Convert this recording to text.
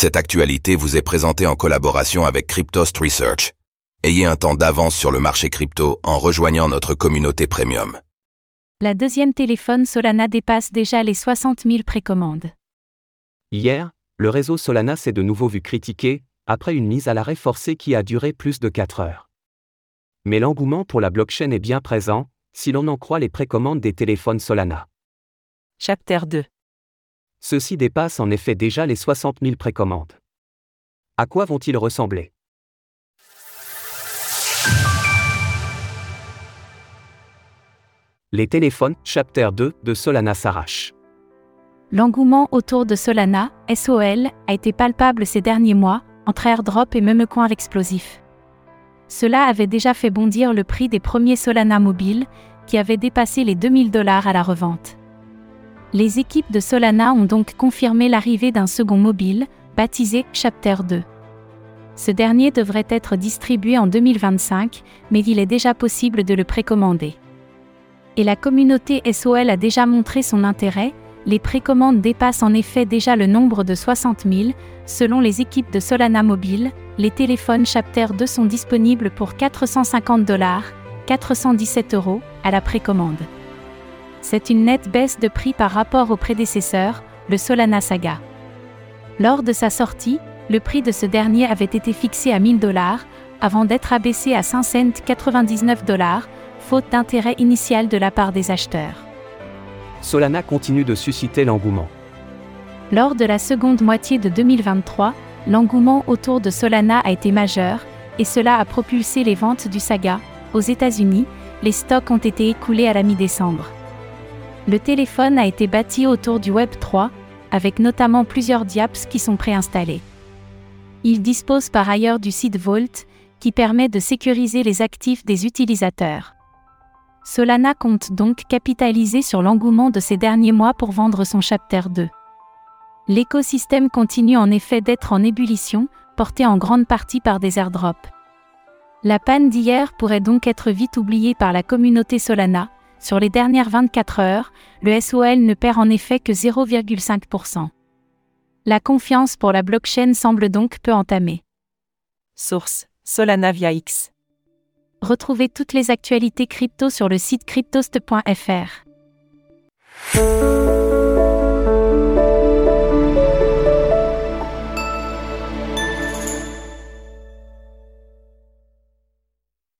Cette actualité vous est présentée en collaboration avec Cryptost Research. Ayez un temps d'avance sur le marché crypto en rejoignant notre communauté premium. La deuxième téléphone Solana dépasse déjà les 60 000 précommandes. Hier, le réseau Solana s'est de nouveau vu critiqué, après une mise à l'arrêt forcée qui a duré plus de 4 heures. Mais l'engouement pour la blockchain est bien présent, si l'on en croit les précommandes des téléphones Solana. Chapter 2 Ceux-ci dépassent en effet déjà les 60 000 précommandes. À quoi vont-ils ressembler? Les téléphones Chapter 2 de Solana s'arrachent. L'engouement autour de Solana, SOL, a été palpable ces derniers mois, entre airdrop et memecoin explosif. Cela avait déjà fait bondir le prix des premiers Solana mobiles, qui avaient dépassé les 2000 dollars à la revente. Les équipes de Solana ont donc confirmé l'arrivée d'un second mobile, baptisé Chapter 2. Ce dernier devrait être distribué en 2025, mais il est déjà possible de le précommander. Et la communauté SOL a déjà montré son intérêt, les précommandes dépassent en effet déjà le nombre de 60 000, selon les équipes de Solana Mobile, les téléphones Chapter 2 sont disponibles pour 450 dollars, 417 euros, à la précommande. C'est une nette baisse de prix par rapport au prédécesseur, le Solana Saga. Lors de sa sortie, le prix de ce dernier avait été fixé à 1000 dollars, avant d'être abaissé à 5 cents 99 dollars, faute d'intérêt initial de la part des acheteurs. Solana continue de susciter l'engouement. Lors de la seconde moitié de 2023, l'engouement autour de Solana a été majeur, et cela a propulsé les ventes du Saga. Aux États-Unis, les stocks ont été écoulés à la mi-décembre. Le téléphone a été bâti autour du Web 3, avec notamment plusieurs diaps qui sont préinstallés. Il dispose par ailleurs du site Vault, qui permet de sécuriser les actifs des utilisateurs. Solana compte donc capitaliser sur l'engouement de ces derniers mois pour vendre son Chapter 2. L'écosystème continue en effet d'être en ébullition, porté en grande partie par des airdrops. La panne d'hier pourrait donc être vite oubliée par la communauté Solana. Sur les dernières 24 heures, le SOL ne perd en effet que 0,5%. La confiance pour la blockchain semble donc peu entamée. Source Solana via X. Retrouvez toutes les actualités crypto sur le site cryptost.fr.